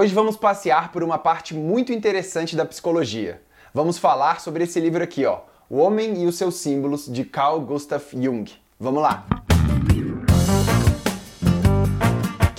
Hoje vamos passear por uma parte muito interessante da psicologia. Vamos falar sobre esse livro aqui, ó, O Homem e os seus Símbolos, de Carl Gustav Jung. Vamos lá!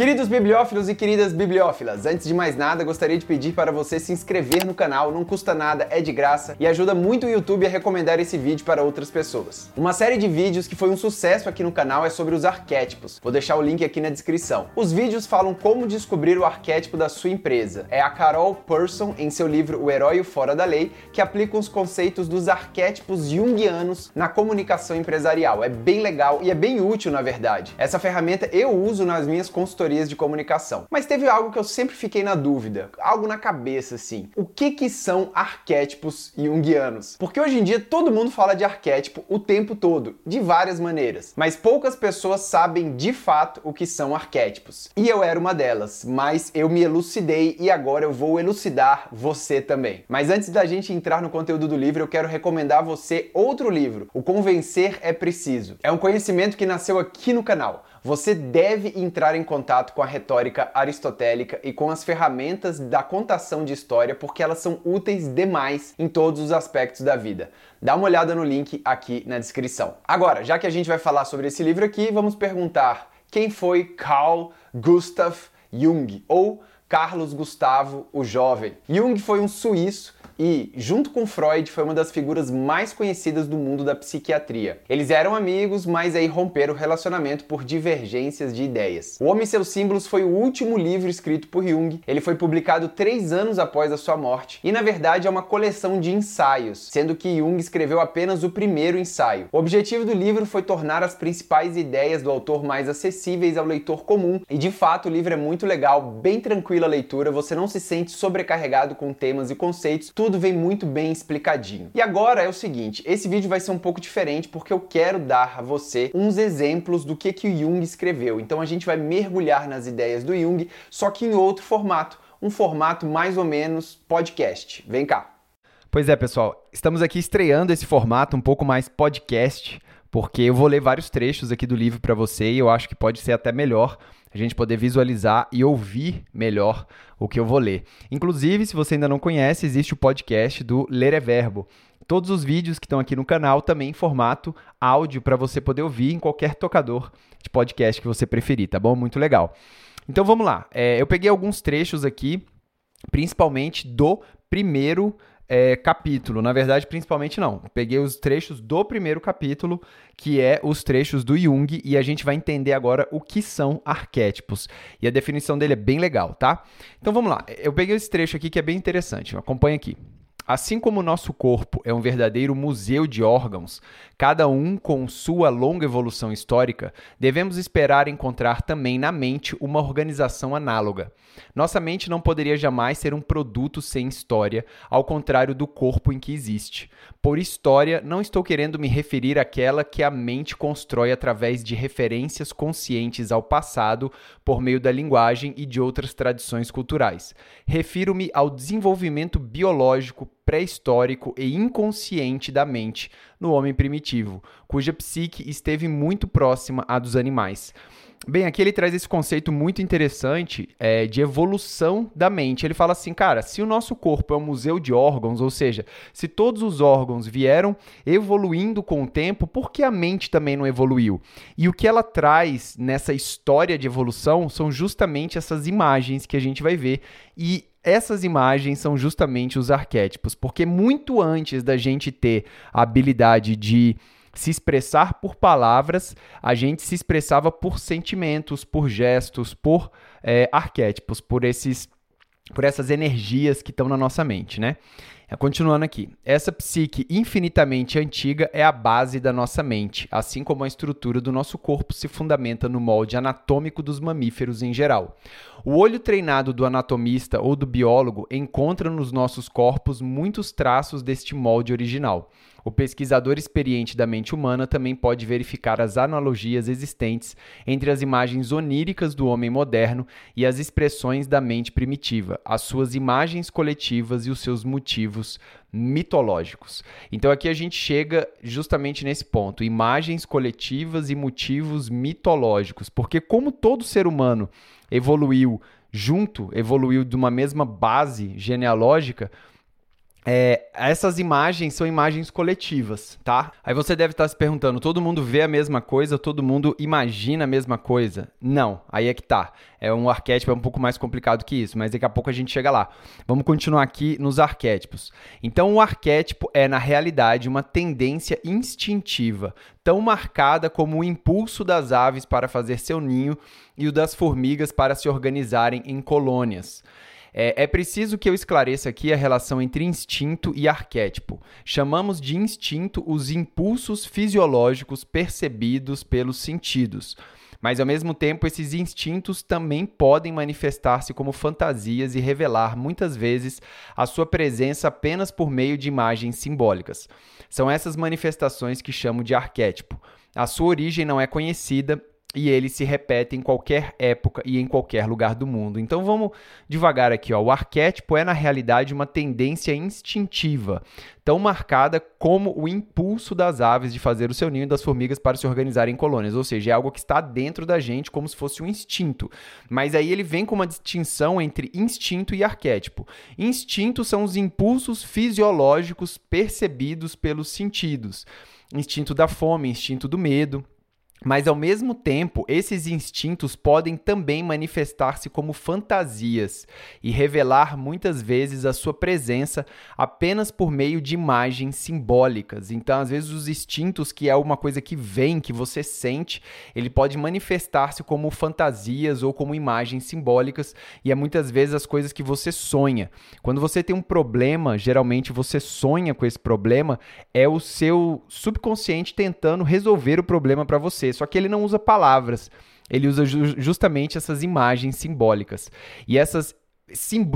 Queridos bibliófilos e queridas bibliófilas, antes de mais nada, gostaria de pedir para você se inscrever no canal, não custa nada, é de graça e ajuda muito o YouTube a recomendar esse vídeo para outras pessoas. Uma série de vídeos que foi um sucesso aqui no canal é sobre os arquétipos. Vou deixar o link aqui na descrição. Os vídeos falam como descobrir o arquétipo da sua empresa. É a Carol Person, em seu livro O Herói Fora da Lei, que aplica os conceitos dos arquétipos junguianos na comunicação empresarial. É bem legal e é bem útil, na verdade. Essa ferramenta eu uso nas minhas consultorias de comunicação. Mas teve algo que eu sempre fiquei na dúvida, algo na cabeça assim. O que que são arquétipos junguianos? Porque hoje em dia todo mundo fala de arquétipo o tempo todo, de várias maneiras, mas poucas pessoas sabem de fato o que são arquétipos. E eu era uma delas, mas eu me elucidei e agora eu vou elucidar você também. Mas antes da gente entrar no conteúdo do livro, eu quero recomendar a você outro livro, O Convencer é Preciso. É um conhecimento que nasceu aqui no canal. Você deve entrar em contato com a retórica aristotélica e com as ferramentas da contação de história porque elas são úteis demais em todos os aspectos da vida. Dá uma olhada no link aqui na descrição. Agora, já que a gente vai falar sobre esse livro aqui, vamos perguntar quem foi Carl Gustav Jung ou Carlos Gustavo o Jovem. Jung foi um suíço e, junto com Freud, foi uma das figuras mais conhecidas do mundo da psiquiatria. Eles eram amigos, mas aí romperam o relacionamento por divergências de ideias. O Homem e seus Símbolos foi o último livro escrito por Jung. Ele foi publicado três anos após a sua morte e, na verdade, é uma coleção de ensaios, sendo que Jung escreveu apenas o primeiro ensaio. O objetivo do livro foi tornar as principais ideias do autor mais acessíveis ao leitor comum e, de fato, o livro é muito legal, bem tranquila a leitura, você não se sente sobrecarregado com temas e conceitos, tudo vem muito bem explicadinho. E agora é o seguinte, esse vídeo vai ser um pouco diferente porque eu quero dar a você uns exemplos do que, que o Jung escreveu. Então a gente vai mergulhar nas ideias do Jung, só que em outro formato, um formato mais ou menos podcast. Vem cá. Pois é, pessoal, estamos aqui estreando esse formato um pouco mais podcast, porque eu vou ler vários trechos aqui do livro para você e eu acho que pode ser até melhor a gente poder visualizar e ouvir melhor o que eu vou ler. Inclusive, se você ainda não conhece, existe o podcast do Ler é Verbo. Todos os vídeos que estão aqui no canal também em formato áudio para você poder ouvir em qualquer tocador de podcast que você preferir, tá bom? Muito legal. Então vamos lá. É, eu peguei alguns trechos aqui, principalmente do primeiro é, capítulo. Na verdade, principalmente não. Peguei os trechos do primeiro capítulo, que é os trechos do Jung, e a gente vai entender agora o que são arquétipos. E a definição dele é bem legal, tá? Então vamos lá. Eu peguei esse trecho aqui que é bem interessante. Acompanha aqui. Assim como o nosso corpo é um verdadeiro museu de órgãos, cada um com sua longa evolução histórica, devemos esperar encontrar também na mente uma organização análoga. Nossa mente não poderia jamais ser um produto sem história, ao contrário do corpo em que existe. Por história, não estou querendo me referir àquela que a mente constrói através de referências conscientes ao passado por meio da linguagem e de outras tradições culturais. Refiro-me ao desenvolvimento biológico pré-histórico e inconsciente da mente no homem primitivo, cuja psique esteve muito próxima à dos animais. Bem, aqui ele traz esse conceito muito interessante é, de evolução da mente. Ele fala assim, cara, se o nosso corpo é um museu de órgãos, ou seja, se todos os órgãos vieram evoluindo com o tempo, por que a mente também não evoluiu? E o que ela traz nessa história de evolução são justamente essas imagens que a gente vai ver. E essas imagens são justamente os arquétipos, porque muito antes da gente ter a habilidade de se expressar por palavras, a gente se expressava por sentimentos, por gestos, por é, arquétipos, por esses, por essas energias que estão na nossa mente, né? É, continuando aqui, essa psique infinitamente antiga é a base da nossa mente, assim como a estrutura do nosso corpo se fundamenta no molde anatômico dos mamíferos em geral. O olho treinado do anatomista ou do biólogo encontra nos nossos corpos muitos traços deste molde original. O pesquisador experiente da mente humana também pode verificar as analogias existentes entre as imagens oníricas do homem moderno e as expressões da mente primitiva, as suas imagens coletivas e os seus motivos mitológicos. Então aqui a gente chega justamente nesse ponto, imagens coletivas e motivos mitológicos, porque como todo ser humano evoluiu junto, evoluiu de uma mesma base genealógica, é, essas imagens são imagens coletivas, tá? Aí você deve estar se perguntando: todo mundo vê a mesma coisa, todo mundo imagina a mesma coisa? Não, aí é que tá. É um arquétipo é um pouco mais complicado que isso, mas daqui a pouco a gente chega lá. Vamos continuar aqui nos arquétipos. Então, o arquétipo é, na realidade, uma tendência instintiva, tão marcada como o impulso das aves para fazer seu ninho e o das formigas para se organizarem em colônias. É, é, preciso que eu esclareça aqui a relação entre instinto e arquétipo. Chamamos de instinto os impulsos fisiológicos percebidos pelos sentidos. Mas ao mesmo tempo, esses instintos também podem manifestar-se como fantasias e revelar muitas vezes a sua presença apenas por meio de imagens simbólicas. São essas manifestações que chamo de arquétipo. A sua origem não é conhecida e ele se repete em qualquer época e em qualquer lugar do mundo. Então vamos devagar aqui, ó. O arquétipo é na realidade uma tendência instintiva, tão marcada como o impulso das aves de fazer o seu ninho e das formigas para se organizarem em colônias, ou seja, é algo que está dentro da gente como se fosse um instinto. Mas aí ele vem com uma distinção entre instinto e arquétipo. Instinto são os impulsos fisiológicos percebidos pelos sentidos. Instinto da fome, instinto do medo, mas ao mesmo tempo, esses instintos podem também manifestar-se como fantasias e revelar muitas vezes a sua presença apenas por meio de imagens simbólicas. Então, às vezes, os instintos, que é uma coisa que vem, que você sente, ele pode manifestar-se como fantasias ou como imagens simbólicas, e é muitas vezes as coisas que você sonha. Quando você tem um problema, geralmente você sonha com esse problema, é o seu subconsciente tentando resolver o problema para você só que ele não usa palavras. Ele usa ju justamente essas imagens simbólicas. E essas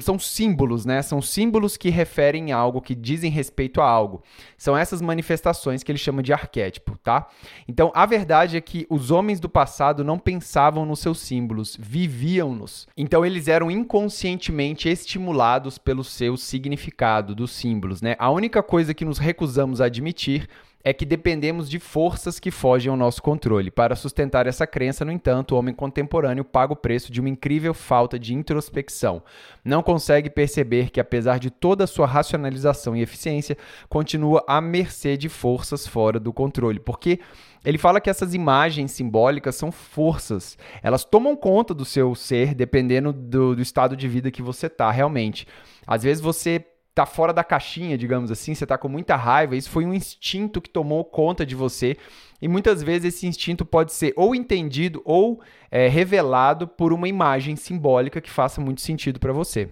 são símbolos, né? São símbolos que referem a algo, que dizem respeito a algo. São essas manifestações que ele chama de arquétipo, tá? Então, a verdade é que os homens do passado não pensavam nos seus símbolos, viviam-nos. Então, eles eram inconscientemente estimulados pelo seu significado dos símbolos, né? A única coisa que nos recusamos a admitir é que dependemos de forças que fogem ao nosso controle. Para sustentar essa crença, no entanto, o homem contemporâneo paga o preço de uma incrível falta de introspecção. Não consegue perceber que, apesar de toda a sua racionalização e eficiência, continua à mercê de forças fora do controle. Porque ele fala que essas imagens simbólicas são forças. Elas tomam conta do seu ser dependendo do, do estado de vida que você está realmente. Às vezes você tá fora da caixinha, digamos assim, você tá com muita raiva, isso foi um instinto que tomou conta de você. E muitas vezes esse instinto pode ser ou entendido ou é, revelado por uma imagem simbólica que faça muito sentido para você.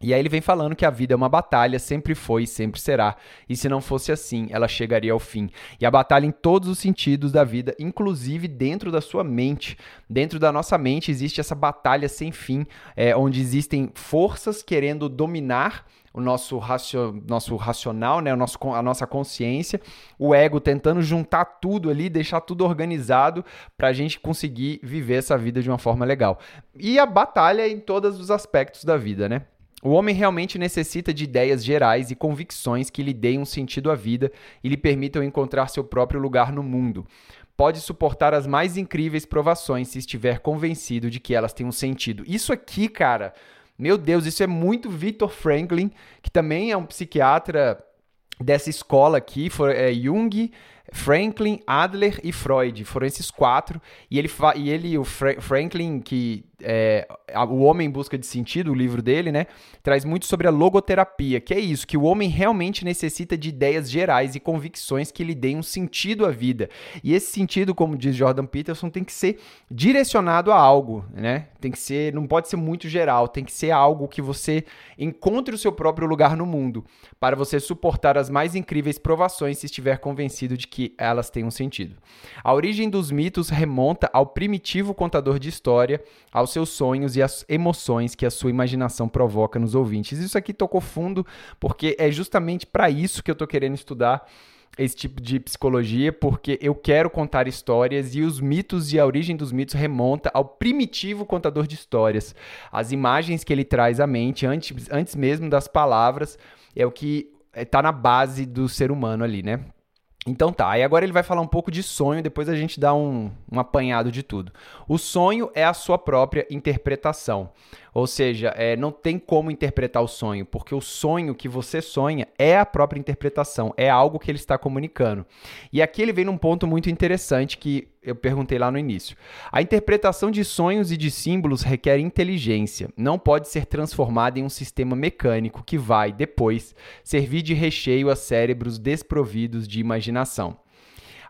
E aí ele vem falando que a vida é uma batalha, sempre foi e sempre será. E se não fosse assim, ela chegaria ao fim. E a batalha em todos os sentidos da vida, inclusive dentro da sua mente. Dentro da nossa mente existe essa batalha sem fim, é, onde existem forças querendo dominar o nosso, racio, nosso racional, né? o nosso, a nossa consciência, o ego tentando juntar tudo ali, deixar tudo organizado para a gente conseguir viver essa vida de uma forma legal. E a batalha em todos os aspectos da vida, né? O homem realmente necessita de ideias gerais e convicções que lhe deem um sentido à vida e lhe permitam encontrar seu próprio lugar no mundo. Pode suportar as mais incríveis provações se estiver convencido de que elas têm um sentido. Isso aqui, cara, meu Deus, isso é muito Victor Franklin, que também é um psiquiatra dessa escola aqui, foi, é, Jung, Franklin, Adler e Freud. Foram esses quatro. E ele, e ele o Fra Franklin, que é, O Homem em Busca de Sentido, o livro dele, né? Traz muito sobre a logoterapia, que é isso, que o homem realmente necessita de ideias gerais e convicções que lhe deem um sentido à vida. E esse sentido, como diz Jordan Peterson, tem que ser direcionado a algo, né? Tem que ser, não pode ser muito geral, tem que ser algo que você encontre o seu próprio lugar no mundo, para você suportar as mais incríveis provações se estiver convencido de que elas têm um sentido. A origem dos mitos remonta ao primitivo contador de história, ao aos seus sonhos e às emoções que a sua imaginação provoca nos ouvintes. Isso aqui tocou fundo porque é justamente para isso que eu estou querendo estudar esse tipo de psicologia, porque eu quero contar histórias e os mitos e a origem dos mitos remonta ao primitivo contador de histórias. As imagens que ele traz à mente, antes, antes mesmo das palavras, é o que está na base do ser humano ali, né? Então tá, e agora ele vai falar um pouco de sonho, depois a gente dá um, um apanhado de tudo. O sonho é a sua própria interpretação. Ou seja, é, não tem como interpretar o sonho, porque o sonho que você sonha é a própria interpretação, é algo que ele está comunicando. E aqui ele vem num ponto muito interessante que eu perguntei lá no início. A interpretação de sonhos e de símbolos requer inteligência, não pode ser transformada em um sistema mecânico que vai, depois, servir de recheio a cérebros desprovidos de imaginação.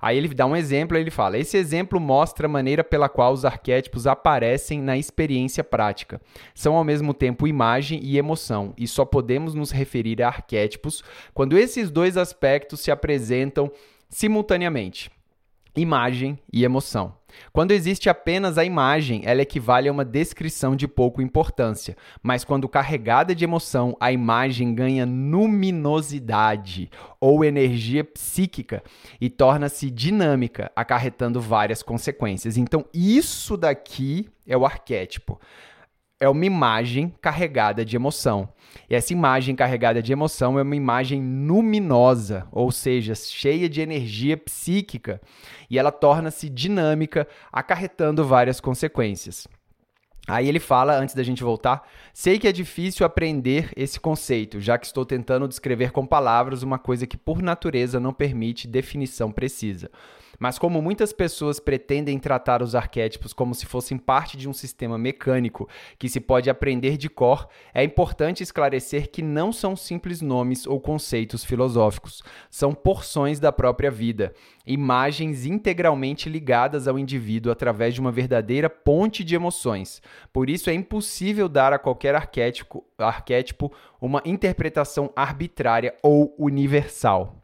Aí ele dá um exemplo, ele fala: esse exemplo mostra a maneira pela qual os arquétipos aparecem na experiência prática. São ao mesmo tempo imagem e emoção, e só podemos nos referir a arquétipos quando esses dois aspectos se apresentam simultaneamente imagem e emoção. Quando existe apenas a imagem, ela equivale a uma descrição de pouca importância, mas quando carregada de emoção, a imagem ganha luminosidade ou energia psíquica e torna-se dinâmica, acarretando várias consequências. Então, isso daqui é o arquétipo é uma imagem carregada de emoção. E essa imagem carregada de emoção é uma imagem luminosa, ou seja, cheia de energia psíquica, e ela torna-se dinâmica, acarretando várias consequências. Aí ele fala, antes da gente voltar, sei que é difícil aprender esse conceito, já que estou tentando descrever com palavras uma coisa que por natureza não permite definição precisa. Mas como muitas pessoas pretendem tratar os arquétipos como se fossem parte de um sistema mecânico que se pode aprender de cor, é importante esclarecer que não são simples nomes ou conceitos filosóficos, são porções da própria vida, imagens integralmente ligadas ao indivíduo através de uma verdadeira ponte de emoções. Por isso é impossível dar a qualquer arquétipo, arquétipo uma interpretação arbitrária ou universal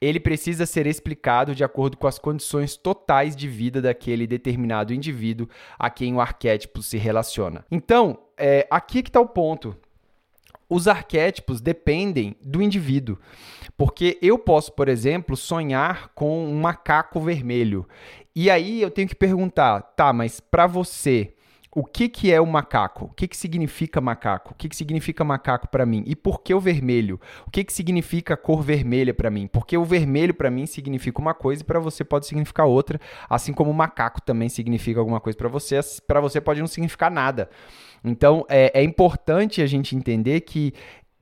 ele precisa ser explicado de acordo com as condições totais de vida daquele determinado indivíduo a quem o arquétipo se relaciona. Então, é, aqui que está o ponto. Os arquétipos dependem do indivíduo. Porque eu posso, por exemplo, sonhar com um macaco vermelho. E aí eu tenho que perguntar, tá, mas para você, o que, que é o macaco? O que, que significa macaco? O que, que significa macaco para mim? E por que o vermelho? O que, que significa cor vermelha para mim? Porque o vermelho para mim significa uma coisa e para você pode significar outra, assim como o macaco também significa alguma coisa para você, para você pode não significar nada. Então é, é importante a gente entender que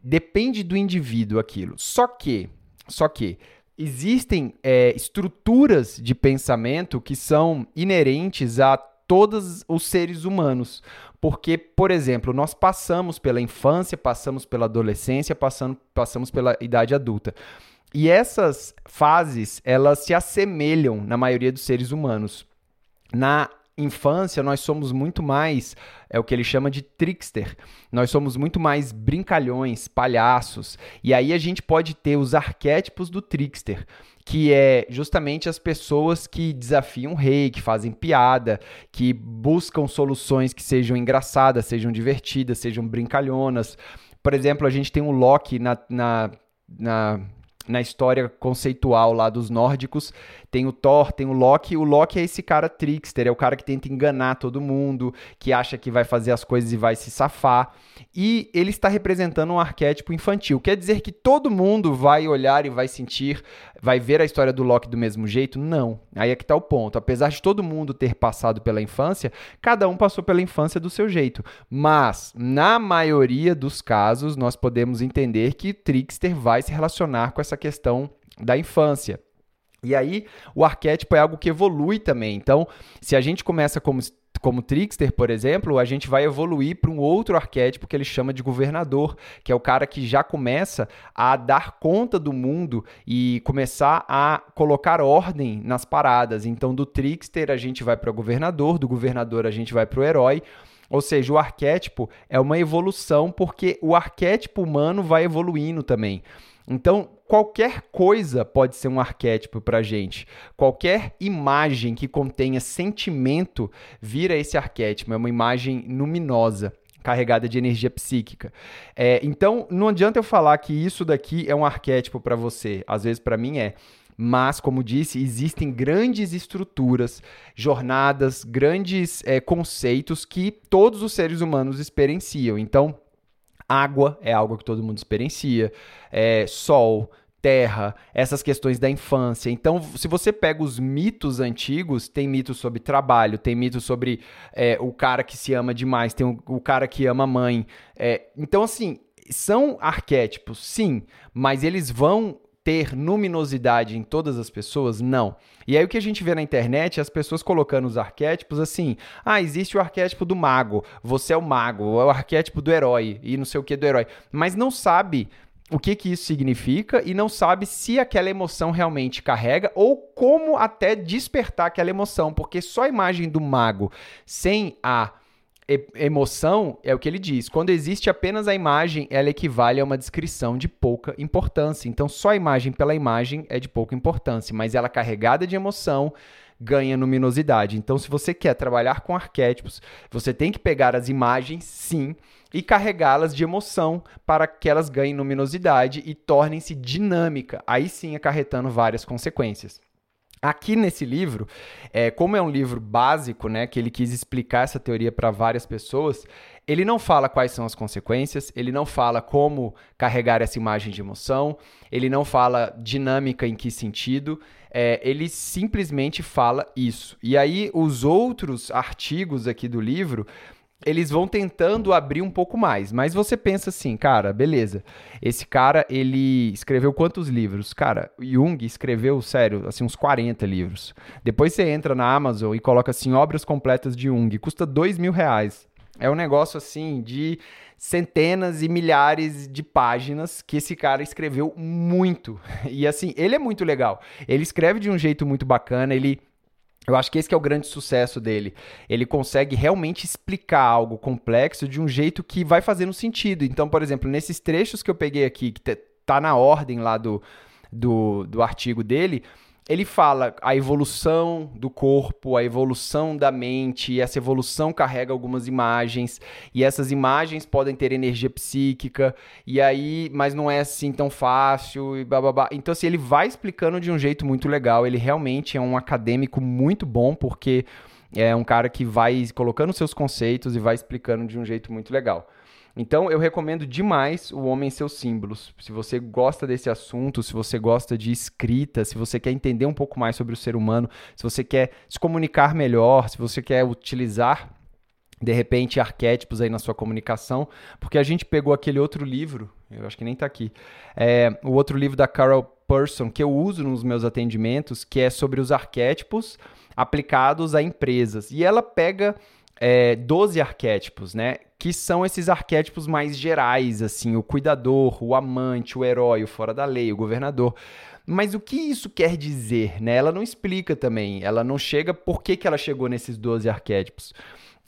depende do indivíduo aquilo. Só que, só que existem é, estruturas de pensamento que são inerentes a todos os seres humanos. Porque, por exemplo, nós passamos pela infância, passamos pela adolescência, passando, passamos pela idade adulta. E essas fases, elas se assemelham na maioria dos seres humanos. Na infância, nós somos muito mais, é o que ele chama de trickster. Nós somos muito mais brincalhões, palhaços. E aí a gente pode ter os arquétipos do trickster que é justamente as pessoas que desafiam o rei, que fazem piada, que buscam soluções que sejam engraçadas, sejam divertidas, sejam brincalhonas. Por exemplo, a gente tem um Loki na, na, na na história conceitual lá dos nórdicos. Tem o Thor, tem o Loki. O Loki é esse cara trickster, é o cara que tenta enganar todo mundo, que acha que vai fazer as coisas e vai se safar. E ele está representando um arquétipo infantil. Quer dizer que todo mundo vai olhar e vai sentir, vai ver a história do Loki do mesmo jeito? Não. Aí é que está o ponto. Apesar de todo mundo ter passado pela infância, cada um passou pela infância do seu jeito. Mas, na maioria dos casos, nós podemos entender que Trickster vai se relacionar com essa questão da infância. E aí, o arquétipo é algo que evolui também. Então, se a gente começa como como Trickster, por exemplo, a gente vai evoluir para um outro arquétipo que ele chama de governador, que é o cara que já começa a dar conta do mundo e começar a colocar ordem nas paradas. Então, do Trickster a gente vai para o governador, do governador a gente vai para o herói. Ou seja, o arquétipo é uma evolução porque o arquétipo humano vai evoluindo também. Então, qualquer coisa pode ser um arquétipo para gente. Qualquer imagem que contenha sentimento vira esse arquétipo. É uma imagem luminosa carregada de energia psíquica. É, então, não adianta eu falar que isso daqui é um arquétipo para você. Às vezes, para mim, é. Mas, como disse, existem grandes estruturas, jornadas, grandes é, conceitos que todos os seres humanos experienciam. Então, Água é algo que todo mundo experiencia, é, sol, terra, essas questões da infância. Então, se você pega os mitos antigos, tem mitos sobre trabalho, tem mitos sobre é, o cara que se ama demais, tem o, o cara que ama a mãe. É, então, assim, são arquétipos, sim, mas eles vão ter luminosidade em todas as pessoas? Não. E aí o que a gente vê na internet é as pessoas colocando os arquétipos assim: ah, existe o arquétipo do mago, você é o mago, é o arquétipo do herói e não sei o que do herói. Mas não sabe o que, que isso significa e não sabe se aquela emoção realmente carrega ou como até despertar aquela emoção, porque só a imagem do mago sem a emoção é o que ele diz. Quando existe apenas a imagem, ela equivale a uma descrição de pouca importância. Então, só a imagem pela imagem é de pouca importância, mas ela carregada de emoção ganha luminosidade. Então, se você quer trabalhar com arquétipos, você tem que pegar as imagens, sim, e carregá-las de emoção para que elas ganhem luminosidade e tornem-se dinâmica, aí sim acarretando várias consequências. Aqui nesse livro, é, como é um livro básico, né, que ele quis explicar essa teoria para várias pessoas, ele não fala quais são as consequências, ele não fala como carregar essa imagem de emoção, ele não fala dinâmica em que sentido, é, ele simplesmente fala isso. E aí, os outros artigos aqui do livro eles vão tentando abrir um pouco mais. Mas você pensa assim, cara, beleza. Esse cara, ele escreveu quantos livros? Cara, Jung escreveu, sério, assim, uns 40 livros. Depois você entra na Amazon e coloca assim, obras completas de Jung. Custa dois mil reais. É um negócio assim de centenas e milhares de páginas que esse cara escreveu muito. E assim, ele é muito legal. Ele escreve de um jeito muito bacana, ele eu acho que esse que é o grande sucesso dele. Ele consegue realmente explicar algo complexo de um jeito que vai fazendo sentido. Então, por exemplo, nesses trechos que eu peguei aqui, que tá na ordem lá do, do, do artigo dele, ele fala a evolução do corpo, a evolução da mente, e essa evolução carrega algumas imagens, e essas imagens podem ter energia psíquica, e aí, mas não é assim tão fácil, e bababá. Então, assim, ele vai explicando de um jeito muito legal, ele realmente é um acadêmico muito bom, porque é um cara que vai colocando seus conceitos e vai explicando de um jeito muito legal. Então eu recomendo demais o Homem e seus símbolos. Se você gosta desse assunto, se você gosta de escrita, se você quer entender um pouco mais sobre o ser humano, se você quer se comunicar melhor, se você quer utilizar de repente arquétipos aí na sua comunicação, porque a gente pegou aquele outro livro, eu acho que nem está aqui, é, o outro livro da Carol Person que eu uso nos meus atendimentos, que é sobre os arquétipos aplicados a empresas. E ela pega é, 12 arquétipos, né? Que são esses arquétipos mais gerais, assim, o cuidador, o amante, o herói, o fora da lei, o governador. Mas o que isso quer dizer, né? Ela não explica também, ela não chega por que, que ela chegou nesses 12 arquétipos.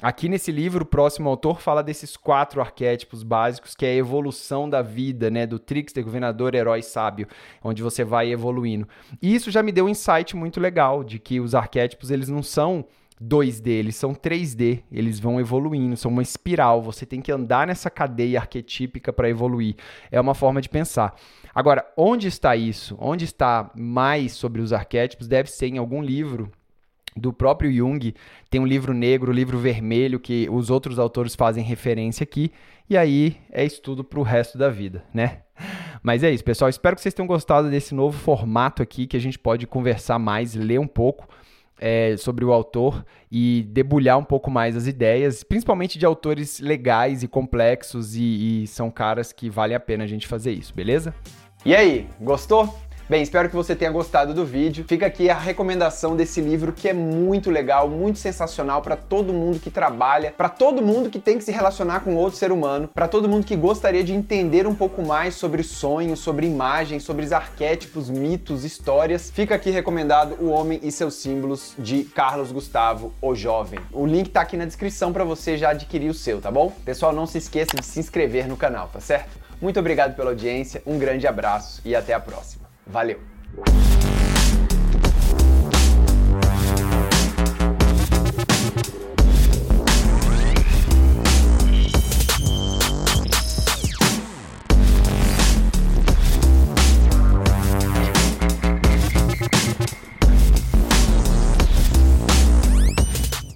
Aqui nesse livro, o próximo autor fala desses quatro arquétipos básicos, que é a evolução da vida, né? Do trickster, governador, herói, sábio, onde você vai evoluindo. E isso já me deu um insight muito legal de que os arquétipos, eles não são 2D, eles são 3D, eles vão evoluindo, são uma espiral, você tem que andar nessa cadeia arquetípica para evoluir. É uma forma de pensar. Agora, onde está isso? Onde está mais sobre os arquétipos? Deve ser em algum livro do próprio Jung. Tem um livro negro, um livro vermelho, que os outros autores fazem referência aqui. E aí é estudo para o resto da vida, né? Mas é isso, pessoal. Espero que vocês tenham gostado desse novo formato aqui, que a gente pode conversar mais, ler um pouco é, sobre o autor e debulhar um pouco mais as ideias, principalmente de autores legais e complexos, e, e são caras que vale a pena a gente fazer isso, beleza? E aí, gostou? Bem, espero que você tenha gostado do vídeo. Fica aqui a recomendação desse livro que é muito legal, muito sensacional para todo mundo que trabalha, para todo mundo que tem que se relacionar com outro ser humano, para todo mundo que gostaria de entender um pouco mais sobre sonhos, sobre imagens, sobre os arquétipos, mitos, histórias. Fica aqui recomendado O Homem e seus Símbolos de Carlos Gustavo, o Jovem. O link tá aqui na descrição para você já adquirir o seu, tá bom? Pessoal, não se esqueça de se inscrever no canal, tá certo? Muito obrigado pela audiência, um grande abraço e até a próxima. Valeu!